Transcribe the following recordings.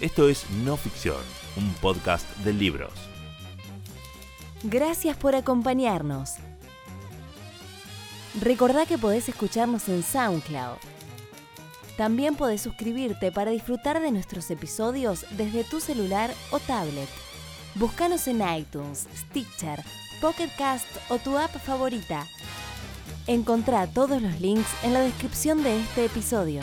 Esto es No Ficción, un podcast de libros. Gracias por acompañarnos. Recordá que podés escucharnos en SoundCloud. También podés suscribirte para disfrutar de nuestros episodios desde tu celular o tablet. Búscanos en iTunes, Stitcher, Pocket Cast o tu app favorita. Encontrá todos los links en la descripción de este episodio.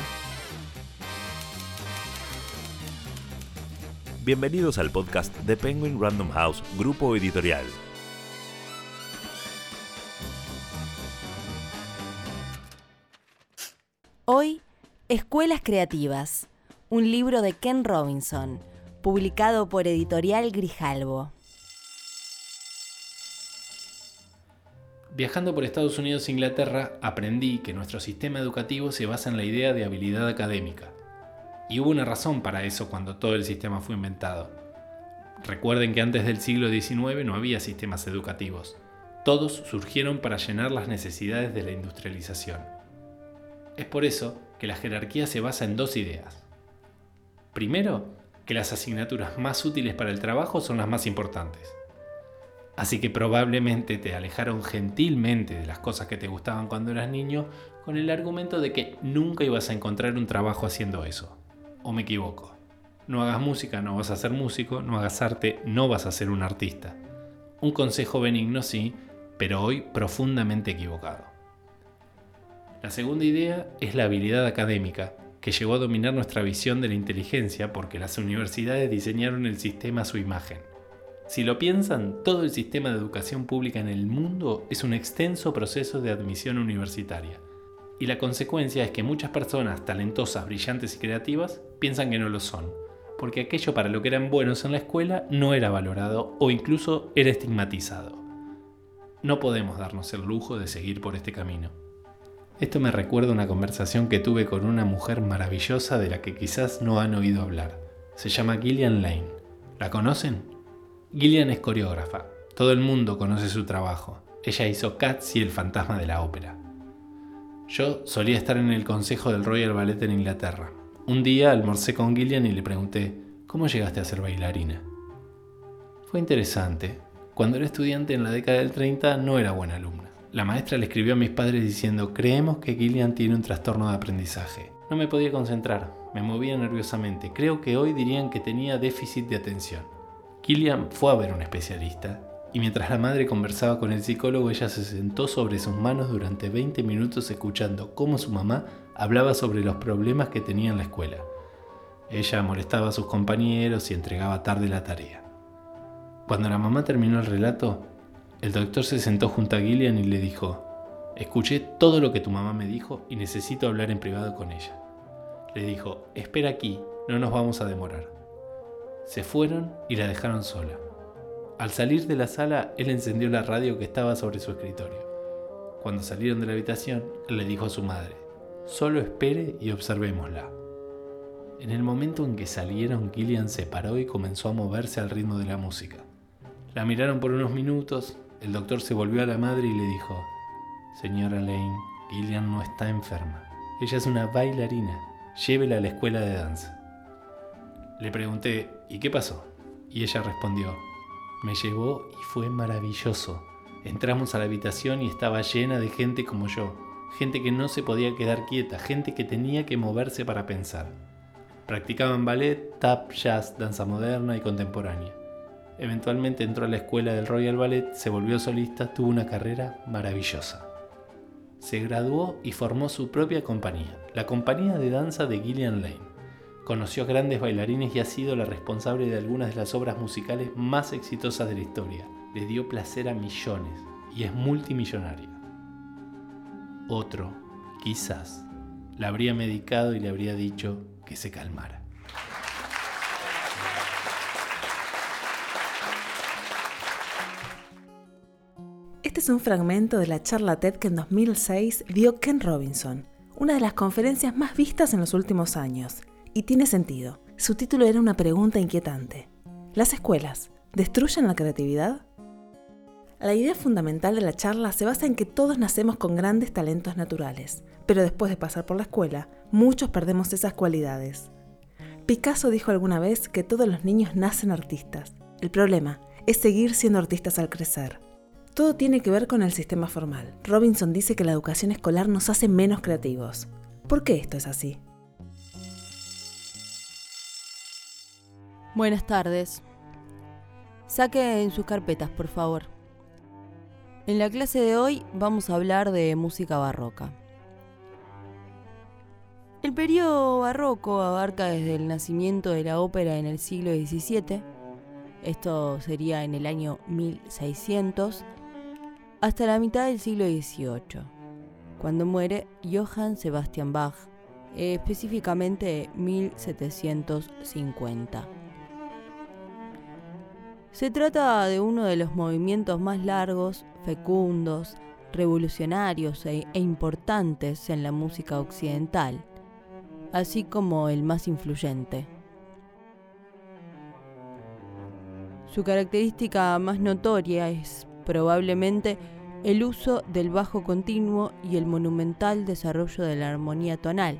Bienvenidos al podcast de Penguin Random House, grupo editorial. Hoy, Escuelas Creativas, un libro de Ken Robinson, publicado por Editorial Grijalbo. Viajando por Estados Unidos e Inglaterra, aprendí que nuestro sistema educativo se basa en la idea de habilidad académica. Y hubo una razón para eso cuando todo el sistema fue inventado. Recuerden que antes del siglo XIX no había sistemas educativos. Todos surgieron para llenar las necesidades de la industrialización. Es por eso que la jerarquía se basa en dos ideas. Primero, que las asignaturas más útiles para el trabajo son las más importantes. Así que probablemente te alejaron gentilmente de las cosas que te gustaban cuando eras niño con el argumento de que nunca ibas a encontrar un trabajo haciendo eso. ¿O me equivoco? No hagas música, no vas a ser músico, no hagas arte, no vas a ser un artista. Un consejo benigno sí, pero hoy profundamente equivocado. La segunda idea es la habilidad académica, que llegó a dominar nuestra visión de la inteligencia porque las universidades diseñaron el sistema a su imagen. Si lo piensan, todo el sistema de educación pública en el mundo es un extenso proceso de admisión universitaria. Y la consecuencia es que muchas personas talentosas, brillantes y creativas piensan que no lo son, porque aquello para lo que eran buenos en la escuela no era valorado o incluso era estigmatizado. No podemos darnos el lujo de seguir por este camino. Esto me recuerda una conversación que tuve con una mujer maravillosa de la que quizás no han oído hablar. Se llama Gillian Lane. ¿La conocen? Gillian es coreógrafa. Todo el mundo conoce su trabajo. Ella hizo Cats y El fantasma de la ópera. Yo solía estar en el consejo del Royal Ballet en Inglaterra. Un día almorcé con Gillian y le pregunté, ¿cómo llegaste a ser bailarina? Fue interesante. Cuando era estudiante en la década del 30 no era buena alumna. La maestra le escribió a mis padres diciendo, creemos que Gillian tiene un trastorno de aprendizaje. No me podía concentrar, me movía nerviosamente. Creo que hoy dirían que tenía déficit de atención. Killian fue a ver un especialista y mientras la madre conversaba con el psicólogo, ella se sentó sobre sus manos durante 20 minutos escuchando cómo su mamá hablaba sobre los problemas que tenía en la escuela. Ella molestaba a sus compañeros y entregaba tarde la tarea. Cuando la mamá terminó el relato, el doctor se sentó junto a Gillian y le dijo, escuché todo lo que tu mamá me dijo y necesito hablar en privado con ella. Le dijo, espera aquí, no nos vamos a demorar. Se fueron y la dejaron sola. Al salir de la sala, él encendió la radio que estaba sobre su escritorio. Cuando salieron de la habitación, él le dijo a su madre, solo espere y observémosla. En el momento en que salieron, Gillian se paró y comenzó a moverse al ritmo de la música. La miraron por unos minutos, el doctor se volvió a la madre y le dijo, Señora Lane, Gillian no está enferma. Ella es una bailarina. Llévela a la escuela de danza. Le pregunté, ¿y qué pasó? Y ella respondió, me llevó y fue maravilloso. Entramos a la habitación y estaba llena de gente como yo, gente que no se podía quedar quieta, gente que tenía que moverse para pensar. Practicaban ballet, tap, jazz, danza moderna y contemporánea. Eventualmente entró a la escuela del Royal Ballet, se volvió solista, tuvo una carrera maravillosa. Se graduó y formó su propia compañía, la compañía de danza de Gillian Lane. Conoció a grandes bailarines y ha sido la responsable de algunas de las obras musicales más exitosas de la historia. Le dio placer a millones y es multimillonaria. Otro, quizás, la habría medicado y le habría dicho que se calmara. Este es un fragmento de la charla TED que en 2006 dio Ken Robinson, una de las conferencias más vistas en los últimos años, y tiene sentido. Su título era una pregunta inquietante. ¿Las escuelas destruyen la creatividad? La idea fundamental de la charla se basa en que todos nacemos con grandes talentos naturales, pero después de pasar por la escuela, muchos perdemos esas cualidades. Picasso dijo alguna vez que todos los niños nacen artistas. El problema es seguir siendo artistas al crecer. Todo tiene que ver con el sistema formal. Robinson dice que la educación escolar nos hace menos creativos. ¿Por qué esto es así? Buenas tardes. Saque en sus carpetas, por favor. En la clase de hoy vamos a hablar de música barroca. El periodo barroco abarca desde el nacimiento de la ópera en el siglo XVII, esto sería en el año 1600, hasta la mitad del siglo XVIII, cuando muere Johann Sebastian Bach, específicamente 1750. Se trata de uno de los movimientos más largos, fecundos, revolucionarios e, e importantes en la música occidental así como el más influyente. Su característica más notoria es probablemente el uso del bajo continuo y el monumental desarrollo de la armonía tonal,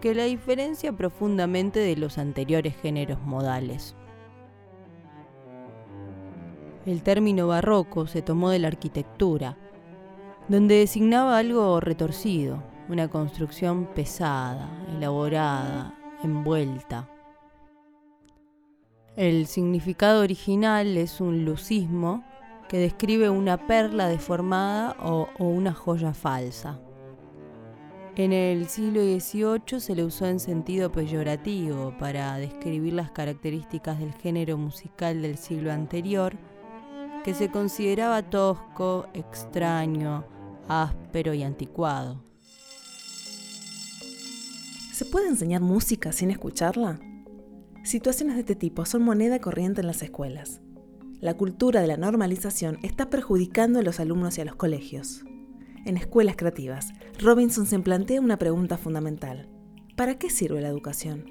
que la diferencia profundamente de los anteriores géneros modales. El término barroco se tomó de la arquitectura, donde designaba algo retorcido, una construcción pesada, elaborada, envuelta. El significado original es un lucismo que describe una perla deformada o, una joya falsa. En el siglo XVIII se le usó en sentido peyorativo para describir las características del género musical del siglo anterior, que se consideraba tosco, extraño, áspero y anticuado. ¿Se puede enseñar música sin escucharla? Situaciones de este tipo son moneda corriente en las escuelas. La cultura de la normalización está perjudicando a los alumnos y a los colegios. En escuelas creativas, Robinson se plantea una pregunta fundamental. ¿Para qué sirve la educación?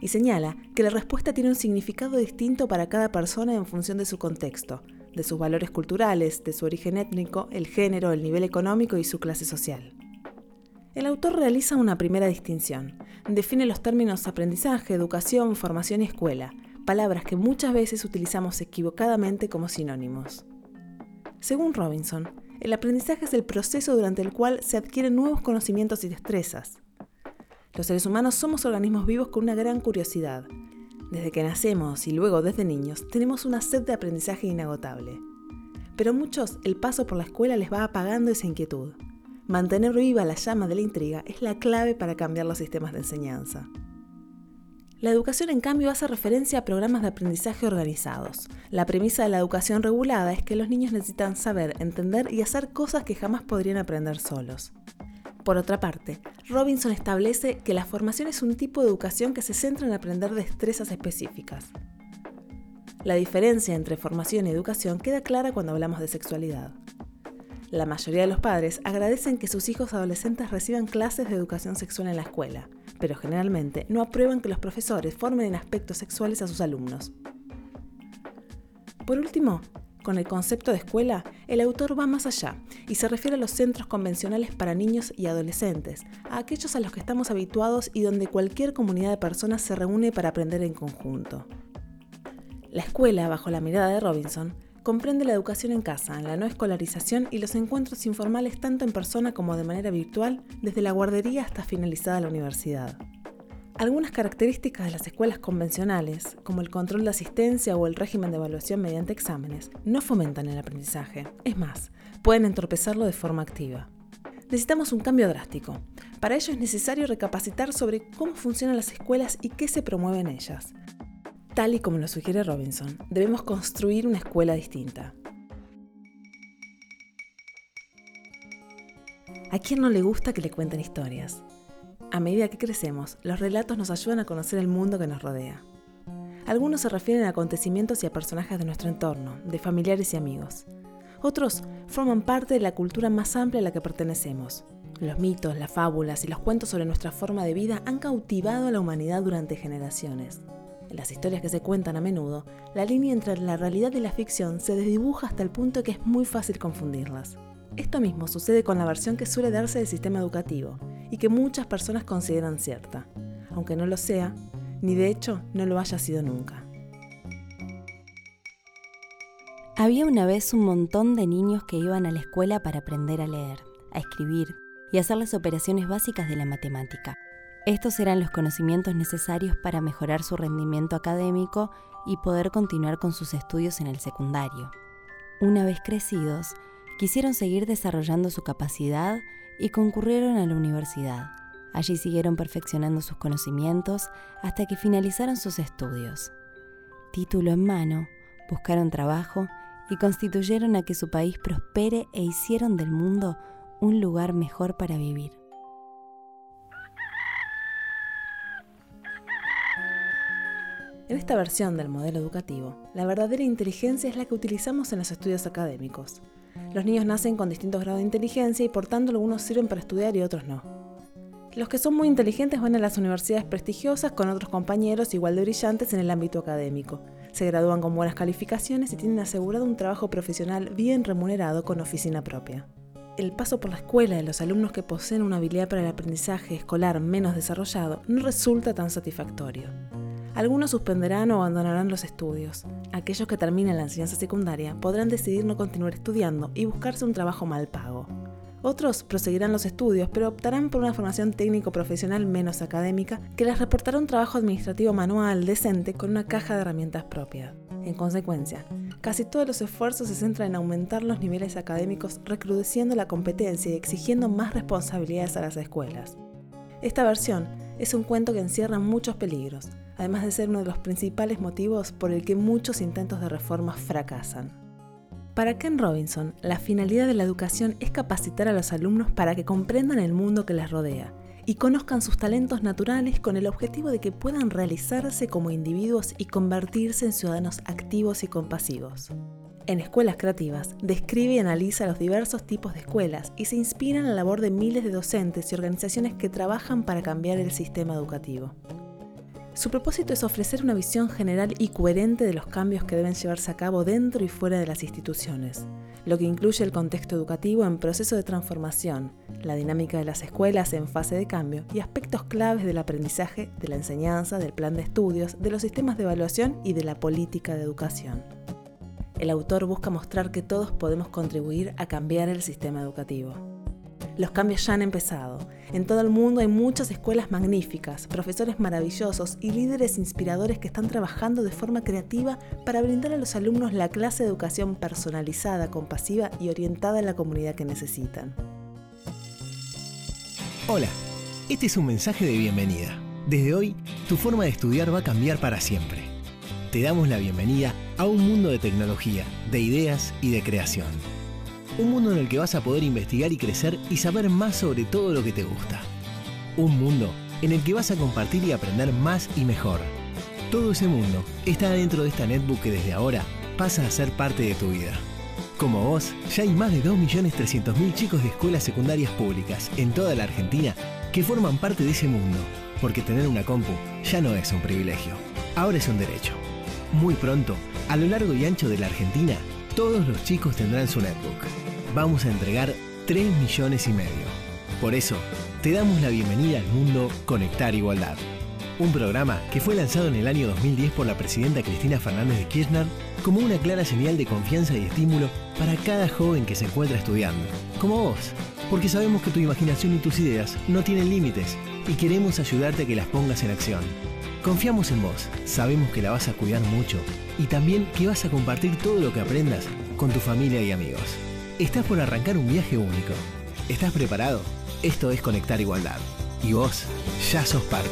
Y señala que la respuesta tiene un significado distinto para cada persona en función de su contexto, de sus valores culturales, de su origen étnico, el género, el nivel económico y su clase social. El autor realiza una primera distinción. Define los términos aprendizaje, educación, formación y escuela, palabras que muchas veces utilizamos equivocadamente como sinónimos. Según Robinson, el aprendizaje es el proceso durante el cual se adquieren nuevos conocimientos y destrezas. Los seres humanos somos organismos vivos con una gran curiosidad. Desde que nacemos y luego desde niños tenemos una sed de aprendizaje inagotable. Pero a muchos el paso por la escuela les va apagando esa inquietud. Mantener viva la llama de la intriga es la clave para cambiar los sistemas de enseñanza. La educación, en cambio, hace referencia a programas de aprendizaje organizados. La premisa de la educación regulada es que los niños necesitan saber, entender y hacer cosas que jamás podrían aprender solos. Por otra parte, Robinson establece que la formación es un tipo de educación que se centra en aprender destrezas específicas. La diferencia entre formación y educación queda clara cuando hablamos de sexualidad. La mayoría de los padres agradecen que sus hijos adolescentes reciban clases de educación sexual en la escuela, pero generalmente no aprueban que los profesores formen en aspectos sexuales a sus alumnos. Por último, con el concepto de escuela, el autor va más allá y se refiere a los centros convencionales para niños y adolescentes, a aquellos a los que estamos habituados y donde cualquier comunidad de personas se reúne para aprender en conjunto. La escuela, bajo la mirada de Robinson, comprende la educación en casa, la no escolarización y los encuentros informales tanto en persona como de manera virtual, desde la guardería hasta finalizada la universidad. Algunas características de las escuelas convencionales, como el control de asistencia o el régimen de evaluación mediante exámenes, no fomentan el aprendizaje. Es más, pueden entorpecerlo de forma activa. Necesitamos un cambio drástico. Para ello es necesario recapacitar sobre cómo funcionan las escuelas y qué se promueve en ellas. Tal y como lo sugiere Robinson, debemos construir una escuela distinta. ¿A quién no le gusta que le cuenten historias? A medida que crecemos, los relatos nos ayudan a conocer el mundo que nos rodea. Algunos se refieren a acontecimientos y a personajes de nuestro entorno, de familiares y amigos. Otros forman parte de la cultura más amplia a la que pertenecemos. Los mitos, las fábulas y los cuentos sobre nuestra forma de vida han cautivado a la humanidad durante generaciones. En las historias que se cuentan a menudo, la línea entre la realidad y la ficción se desdibuja hasta el punto que es muy fácil confundirlas. Esto mismo sucede con la versión que suele darse del sistema educativo y que muchas personas consideran cierta. Aunque no lo sea, ni de hecho no lo haya sido nunca. Había una vez un montón de niños que iban a la escuela para aprender a leer, a escribir y hacer las operaciones básicas de la matemática. Estos eran los conocimientos necesarios para mejorar su rendimiento académico y poder continuar con sus estudios en el secundario. Una vez crecidos, quisieron seguir desarrollando su capacidad y concurrieron a la universidad. Allí siguieron perfeccionando sus conocimientos hasta que finalizaron sus estudios. Título en mano, buscaron trabajo y constituyeron a que su país prospere e hicieron del mundo un lugar mejor para vivir. En esta versión del modelo educativo, la verdadera inteligencia es la que utilizamos en los estudios académicos. Los niños nacen con distintos grados de inteligencia y por tanto algunos sirven para estudiar y otros no. Los que son muy inteligentes van a las universidades prestigiosas con otros compañeros igual de brillantes en el ámbito académico, se gradúan con buenas calificaciones y tienen asegurado un trabajo profesional bien remunerado con oficina propia. El paso por la escuela de los alumnos que poseen una habilidad para el aprendizaje escolar menos desarrollado no resulta tan satisfactorio. Algunos suspenderán o abandonarán los estudios. Aquellos que terminen la enseñanza secundaria podrán decidir no continuar estudiando y buscarse un trabajo mal pago. Otros proseguirán los estudios, pero optarán por una formación técnico-profesional menos académica que les reportará un trabajo administrativo manual decente con una caja de herramientas propia. En consecuencia, casi todos los esfuerzos se centran en aumentar los niveles académicos, recrudeciendo la competencia y exigiendo más responsabilidades a las escuelas. Esta versión es un cuento que encierra muchos peligros, además de ser uno de los principales motivos por el que muchos intentos de reforma fracasan. Para Ken Robinson, la finalidad de la educación es capacitar a los alumnos para que comprendan el mundo que les rodea y conozcan sus talentos naturales con el objetivo de que puedan realizarse como individuos y convertirse en ciudadanos activos y compasivos. En Escuelas Creativas, describe y analiza los diversos tipos de escuelas y se inspira en la labor de miles de docentes y organizaciones que trabajan para cambiar el sistema educativo. Su propósito es ofrecer una visión general y coherente de los cambios que deben llevarse a cabo dentro y fuera de las instituciones, lo que incluye el contexto educativo en proceso de transformación, la dinámica de las escuelas en fase de cambio y aspectos claves del aprendizaje, de la enseñanza, del plan de estudios, de los sistemas de evaluación y de la política de educación. El autor busca mostrar que todos podemos contribuir a cambiar el sistema educativo. Los cambios ya han empezado. En todo el mundo hay muchas escuelas magníficas, profesores maravillosos y líderes inspiradores que están trabajando de forma creativa para brindar a los alumnos la clase de educación personalizada, compasiva y orientada a la comunidad que necesitan. Hola, este es un mensaje de bienvenida. Desde hoy, tu forma de estudiar va a cambiar para siempre. Te damos la bienvenida a un mundo de tecnología, de ideas y de creación un mundo en el que vas a poder investigar y crecer y saber más sobre todo lo que te gusta. Un mundo en el que vas a compartir y aprender más y mejor. Todo ese mundo está dentro de esta netbook que desde ahora pasa a ser parte de tu vida. Como vos, ya hay más de 2.300.000 chicos de escuelas secundarias públicas en toda la Argentina que forman parte de ese mundo, porque tener una compu ya no es un privilegio, ahora es un derecho. Muy pronto, a lo largo y ancho de la Argentina, todos los chicos tendrán su netbook vamos a entregar 3 millones y medio. Por eso, te damos la bienvenida al mundo Conectar Igualdad. Un programa que fue lanzado en el año 2010 por la presidenta Cristina Fernández de Kirchner como una clara señal de confianza y estímulo para cada joven que se encuentra estudiando, como vos, porque sabemos que tu imaginación y tus ideas no tienen límites y queremos ayudarte a que las pongas en acción. Confiamos en vos, sabemos que la vas a cuidar mucho y también que vas a compartir todo lo que aprendas con tu familia y amigos. Estás por arrancar un viaje único. ¿Estás preparado? Esto es Conectar Igualdad. Y vos ya sos parte.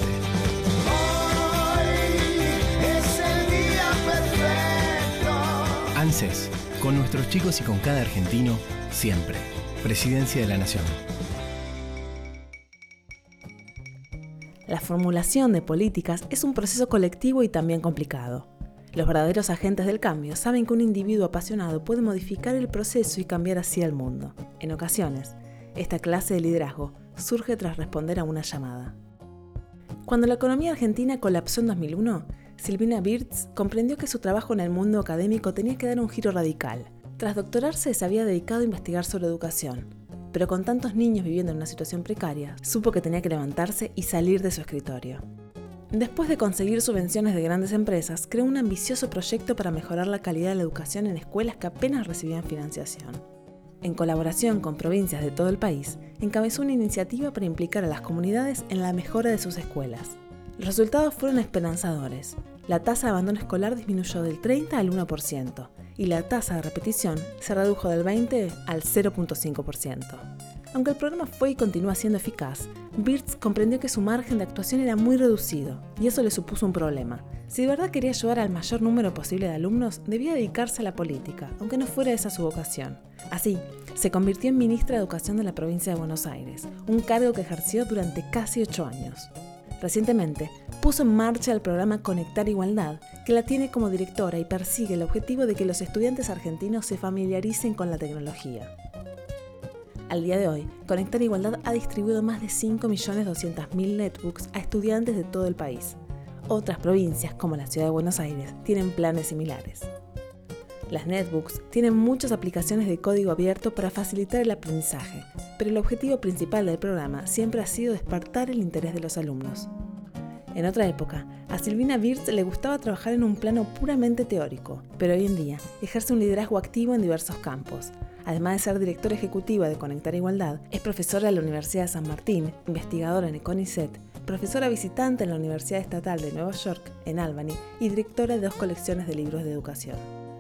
es el día perfecto. ANSES, con nuestros chicos y con cada argentino, siempre. Presidencia de la Nación. Formulación de políticas es un proceso colectivo y también complicado. Los verdaderos agentes del cambio saben que un individuo apasionado puede modificar el proceso y cambiar así el mundo. En ocasiones, esta clase de liderazgo surge tras responder a una llamada. Cuando la economía argentina colapsó en 2001, Silvina Birz comprendió que su trabajo en el mundo académico tenía que dar un giro radical. Tras doctorarse se había dedicado a investigar sobre educación, pero con tantos niños viviendo en una situación precaria, supo que tenía que levantarse y salir de su escritorio. Después de conseguir subvenciones de grandes empresas, creó un ambicioso proyecto para mejorar la calidad de la educación en escuelas que apenas recibían financiación. En colaboración con provincias de todo el país, encabezó una iniciativa para implicar a las comunidades en la mejora de sus escuelas. Los resultados fueron esperanzadores. La tasa de abandono escolar disminuyó del 30 al 1% y la tasa de repetición se redujo del 20 al 0.5%. Aunque el programa fue y continúa siendo eficaz, Birds comprendió que su margen de actuación era muy reducido y eso le supuso un problema. Si de verdad quería ayudar al mayor número posible de alumnos, debía dedicarse a la política, aunque no fuera esa su vocación. Así, se convirtió en ministra de Educación de la provincia de Buenos Aires, un cargo que ejerció durante casi ocho años. Recientemente, puso en marcha el programa Conectar Igualdad, que la tiene como directora y persigue el objetivo de que los estudiantes argentinos se familiaricen con la tecnología. Al día de hoy, Conectar Igualdad ha distribuido más de 5.200.000 netbooks a estudiantes de todo el país. Otras provincias, como la ciudad de Buenos Aires, tienen planes similares. Las netbooks tienen muchas aplicaciones de código abierto para facilitar el aprendizaje, pero el objetivo principal del programa siempre ha sido despertar el interés de los alumnos. En otra época, a Silvina Wirtz le gustaba trabajar en un plano puramente teórico, pero hoy en día ejerce un liderazgo activo en diversos campos. Además de ser directora ejecutiva de Conectar Igualdad, es profesora de la Universidad de San Martín, investigadora en Econicet, profesora visitante en la Universidad Estatal de Nueva York, en Albany, y directora de dos colecciones de libros de educación.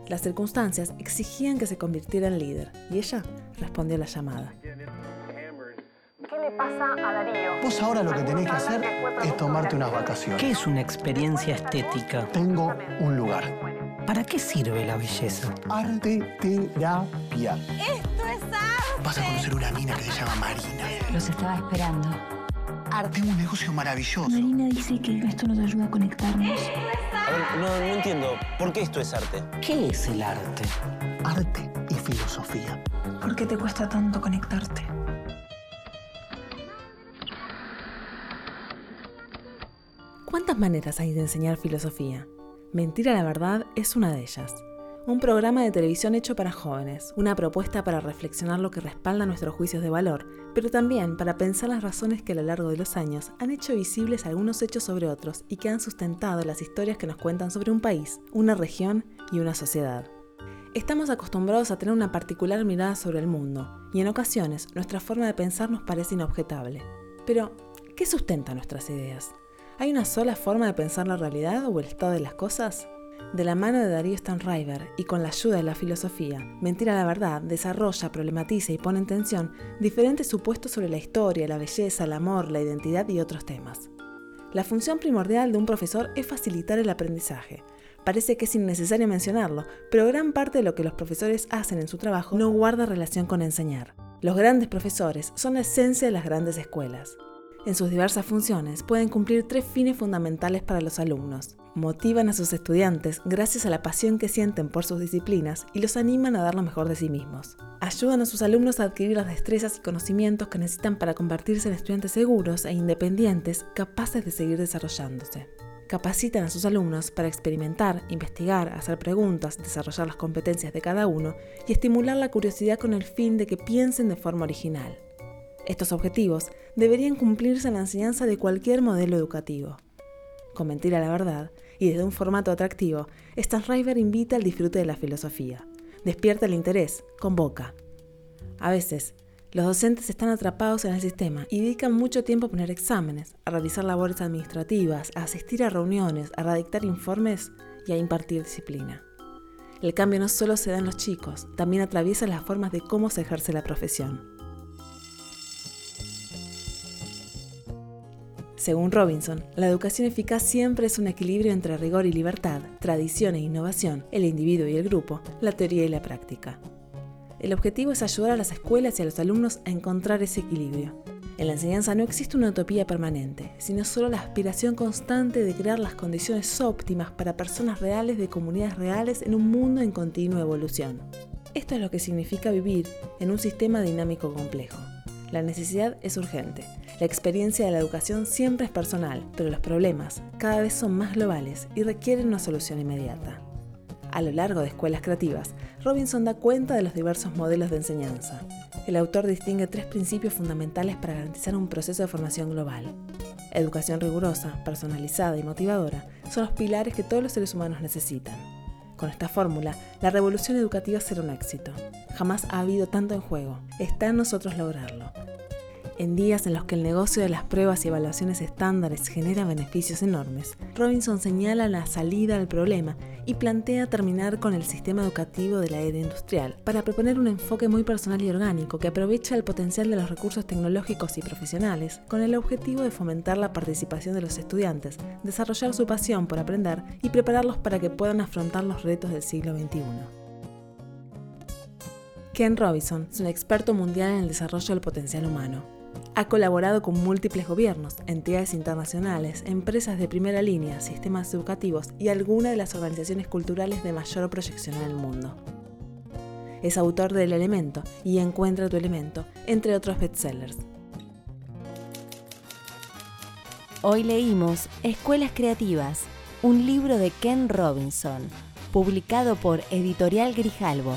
Las circunstancias exigían que se convirtiera en líder, y ella respondió la llamada. ¿Qué le pasa a Darío? Vos ahora lo que tenés que hacer es tomarte unas vacaciones. ¿Qué es una experiencia estética? Tengo un lugar. ¿Para qué sirve la belleza? Arte terapia. ¡Esto es arte! Vas a conocer una mina que se llama Marina. Los estaba esperando. Tengo un negocio maravilloso. Marina dice que esto nos ayuda a conectarnos. A ver, no, no entiendo. ¿Por qué esto es arte? ¿Qué es el arte? Arte y filosofía. ¿Por qué te cuesta tanto conectarte? ¿Cuántas maneras hay de enseñar filosofía? Mentir a la verdad es una de ellas. Un programa de televisión hecho para jóvenes, una propuesta para reflexionar lo que respalda nuestros juicios de valor, pero también para pensar las razones que a lo largo de los años han hecho visibles algunos hechos sobre otros y que han sustentado las historias que nos cuentan sobre un país, una región y una sociedad. Estamos acostumbrados a tener una particular mirada sobre el mundo, y en ocasiones nuestra forma de pensar nos parece inobjetable. Pero, ¿qué sustenta nuestras ideas? ¿Hay una sola forma de pensar la realidad o el estado de las cosas? De la mano de Darío Stanriver y con la ayuda de la filosofía, Mentira la Verdad desarrolla, problematiza y pone en tensión diferentes supuestos sobre la historia, la belleza, el amor, la identidad y otros temas. La función primordial de un profesor es facilitar el aprendizaje. Parece que es innecesario mencionarlo, pero gran parte de lo que los profesores hacen en su trabajo no guarda relación con enseñar. Los grandes profesores son la esencia de las grandes escuelas. En sus diversas funciones pueden cumplir tres fines fundamentales para los alumnos. Motivan a sus estudiantes gracias a la pasión que sienten por sus disciplinas y los animan a dar lo mejor de sí mismos. Ayudan a sus alumnos a adquirir las destrezas y conocimientos que necesitan para convertirse en estudiantes seguros e independientes capaces de seguir desarrollándose. Capacitan a sus alumnos para experimentar, investigar, hacer preguntas, desarrollar las competencias de cada uno y estimular la curiosidad con el fin de que piensen de forma original. Estos objetivos deberían cumplirse en la enseñanza de cualquier modelo educativo. Con mentir a la verdad y desde un formato atractivo, Stanriver invita al disfrute de la filosofía, despierta el interés, convoca. A veces, los docentes están atrapados en el sistema y dedican mucho tiempo a poner exámenes, a realizar labores administrativas, a asistir a reuniones, a redactar informes y a impartir disciplina. El cambio no solo se da en los chicos, también atraviesa las formas de cómo se ejerce la profesión. Según Robinson, la educación eficaz siempre es un equilibrio entre rigor y libertad, tradición e innovación, el individuo y el grupo, la teoría y la práctica. El objetivo es ayudar a las escuelas y a los alumnos a encontrar ese equilibrio. En la enseñanza no existe una utopía permanente, sino solo la aspiración constante de crear las condiciones óptimas para personas reales de comunidades reales en un mundo en continua evolución. Esto es lo que significa vivir en un sistema dinámico complejo. La necesidad es urgente. La experiencia de la educación siempre es personal, pero los problemas cada vez son más globales y requieren una solución inmediata. A lo largo de Escuelas Creativas, Robinson da cuenta de los diversos modelos de enseñanza. El autor distingue tres principios fundamentales para garantizar un proceso de formación global. Educación rigurosa, personalizada y motivadora son los pilares que todos los seres humanos necesitan. Con esta fórmula, la revolución educativa será un éxito. Jamás ha habido tanto en juego. Está en nosotros lograrlo. En días en los que el negocio de las pruebas y evaluaciones estándares genera beneficios enormes, Robinson señala la salida al problema y plantea terminar con el sistema educativo de la era industrial para proponer un enfoque muy personal y orgánico que aprovecha el potencial de los recursos tecnológicos y profesionales con el objetivo de fomentar la participación de los estudiantes, desarrollar su pasión por aprender y prepararlos para que puedan afrontar los retos del siglo XXI. Ken Robinson es un experto mundial en el desarrollo del potencial humano ha colaborado con múltiples gobiernos, entidades internacionales, empresas de primera línea, sistemas educativos y algunas de las organizaciones culturales de mayor proyección en el mundo. Es autor del Elemento y Encuentra tu Elemento, entre otros bestsellers. Hoy leímos Escuelas Creativas, un libro de Ken Robinson, publicado por Editorial Grijalbo.